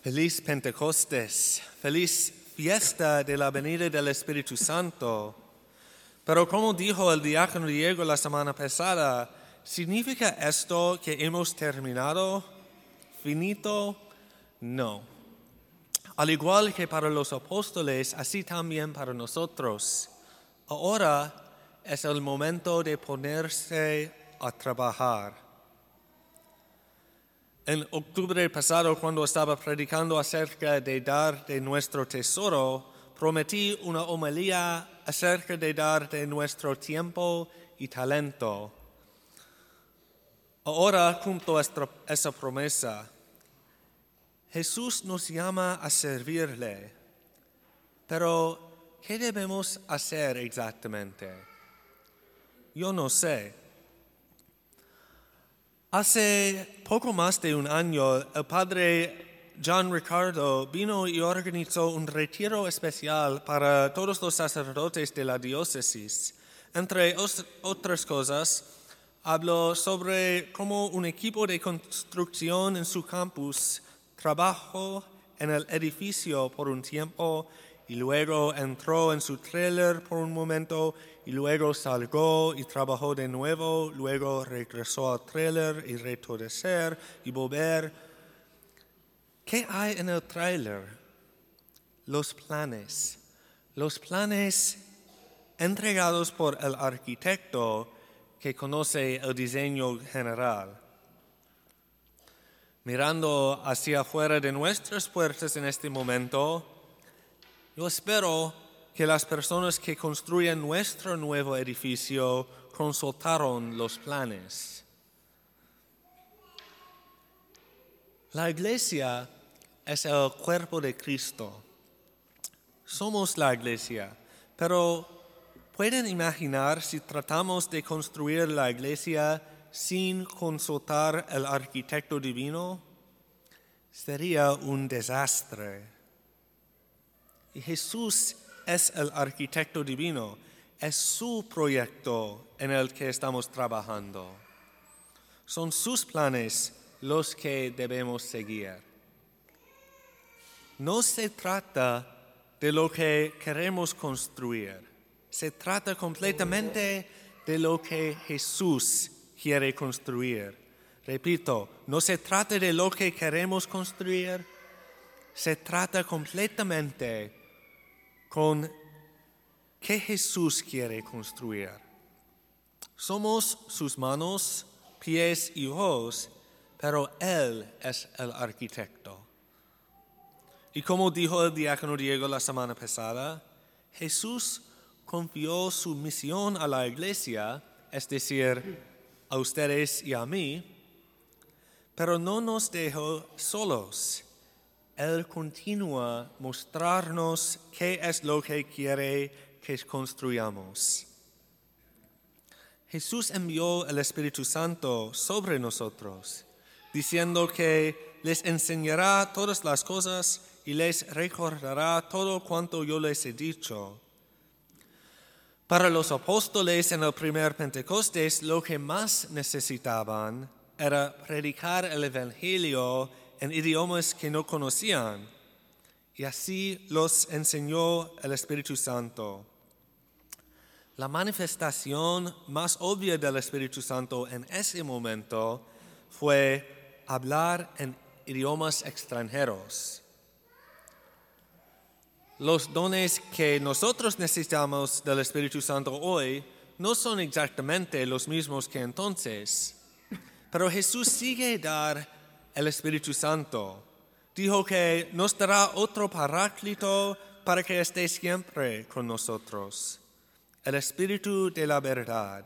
Feliz Pentecostés, feliz fiesta de la venida del Espíritu Santo. Pero como dijo el diácono Diego la semana pasada, ¿significa esto que hemos terminado? ¿Finito? No. Al igual que para los apóstoles, así también para nosotros. Ahora es el momento de ponerse a trabajar. En octubre pasado, cuando estaba predicando acerca de dar de nuestro tesoro, prometí una homilía acerca de dar de nuestro tiempo y talento. Ahora cumplo esa promesa. Jesús nos llama a servirle, pero ¿qué debemos hacer exactamente? Yo no sé. Hace poco más de un año, el padre John Ricardo vino y organizó un retiro especial para todos los sacerdotes de la diócesis. Entre otras cosas, habló sobre cómo un equipo de construcción en su campus trabajó en el edificio por un tiempo y luego entró en su trailer por un momento y luego salió y trabajó de nuevo, luego regresó al trailer y retorcer y volver. ¿Qué hay en el trailer? Los planes. Los planes entregados por el arquitecto que conoce el diseño general. Mirando hacia afuera de nuestras puertas en este momento, yo espero que las personas que construyen nuestro nuevo edificio consultaron los planes. La iglesia es el cuerpo de Cristo. Somos la iglesia, pero ¿pueden imaginar si tratamos de construir la iglesia sin consultar al arquitecto divino? Sería un desastre. Jesús es el arquitecto divino, es su proyecto en el que estamos trabajando. Son sus planes los que debemos seguir. No se trata de lo que queremos construir, se trata completamente de lo que Jesús quiere construir. Repito, no se trata de lo que queremos construir, se trata completamente con qué Jesús quiere construir. Somos sus manos, pies y ojos, pero Él es el arquitecto. Y como dijo el diácono Diego la semana pasada, Jesús confió su misión a la iglesia, es decir, a ustedes y a mí, pero no nos dejó solos él continúa mostrarnos qué es lo que quiere que construyamos. Jesús envió el Espíritu Santo sobre nosotros, diciendo que les enseñará todas las cosas y les recordará todo cuanto yo les he dicho. Para los apóstoles en el primer Pentecostés lo que más necesitaban era predicar el Evangelio en idiomas que no conocían, y así los enseñó el Espíritu Santo. La manifestación más obvia del Espíritu Santo en ese momento fue hablar en idiomas extranjeros. Los dones que nosotros necesitamos del Espíritu Santo hoy no son exactamente los mismos que entonces, pero Jesús sigue dar el Espíritu Santo. Dijo que nos dará otro paráclito para que esté siempre con nosotros, el Espíritu de la verdad.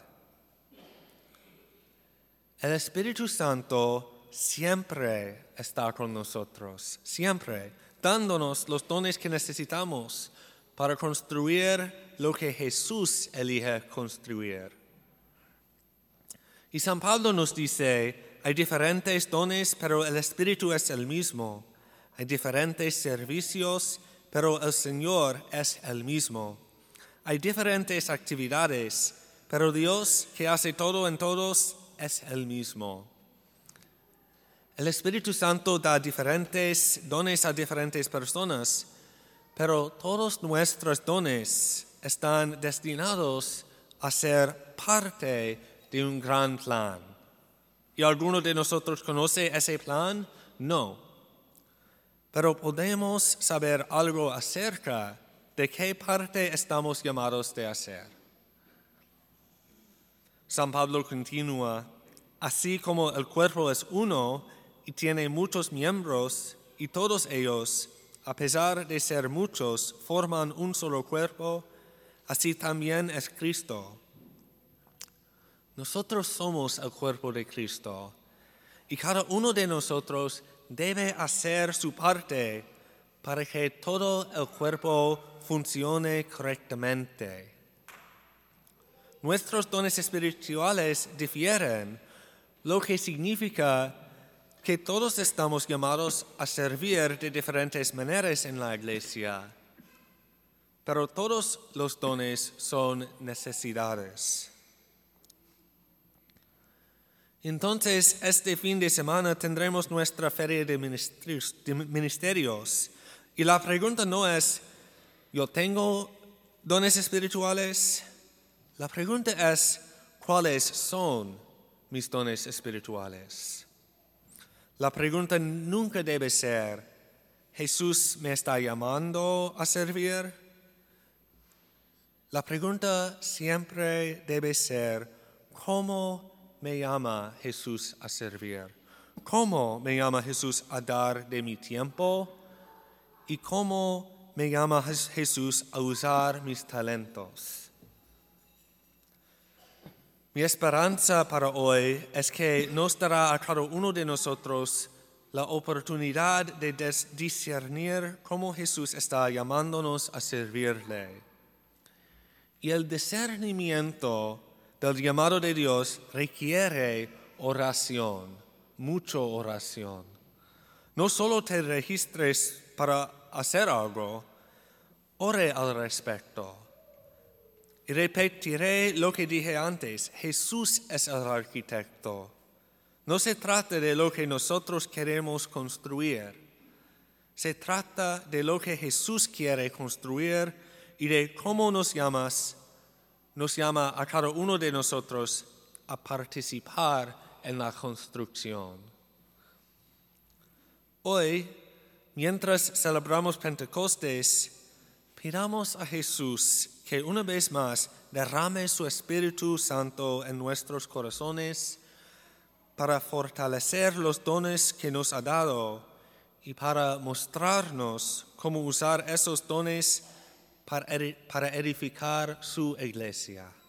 El Espíritu Santo siempre está con nosotros, siempre, dándonos los dones que necesitamos para construir lo que Jesús elige construir. Y San Pablo nos dice, hay diferentes dones, pero el Espíritu es el mismo. Hay diferentes servicios, pero el Señor es el mismo. Hay diferentes actividades, pero Dios que hace todo en todos es el mismo. El Espíritu Santo da diferentes dones a diferentes personas, pero todos nuestros dones están destinados a ser parte de un gran plan. ¿Y alguno de nosotros conoce ese plan? No. Pero podemos saber algo acerca de qué parte estamos llamados de hacer. San Pablo continúa, así como el cuerpo es uno y tiene muchos miembros, y todos ellos, a pesar de ser muchos, forman un solo cuerpo, así también es Cristo. Nosotros somos el cuerpo de Cristo y cada uno de nosotros debe hacer su parte para que todo el cuerpo funcione correctamente. Nuestros dones espirituales difieren, lo que significa que todos estamos llamados a servir de diferentes maneras en la iglesia, pero todos los dones son necesidades. Entonces, este fin de semana tendremos nuestra feria de ministerios. Y la pregunta no es, ¿yo tengo dones espirituales? La pregunta es, ¿cuáles son mis dones espirituales? La pregunta nunca debe ser, ¿Jesús me está llamando a servir? La pregunta siempre debe ser, ¿cómo me llama Jesús a servir? ¿Cómo me llama Jesús a dar de mi tiempo? ¿Y cómo me llama Jesús a usar mis talentos? Mi esperanza para hoy es que nos dará a cada uno de nosotros la oportunidad de discernir cómo Jesús está llamándonos a servirle. Y el discernimiento del llamado de Dios requiere oración, mucho oración. No solo te registres para hacer algo, ore al respecto. Y repetiré lo que dije antes, Jesús es el arquitecto. No se trata de lo que nosotros queremos construir, se trata de lo que Jesús quiere construir y de cómo nos llamas nos llama a cada uno de nosotros a participar en la construcción. Hoy, mientras celebramos Pentecostés, pidamos a Jesús que una vez más derrame su Espíritu Santo en nuestros corazones para fortalecer los dones que nos ha dado y para mostrarnos cómo usar esos dones para edificar su iglesia.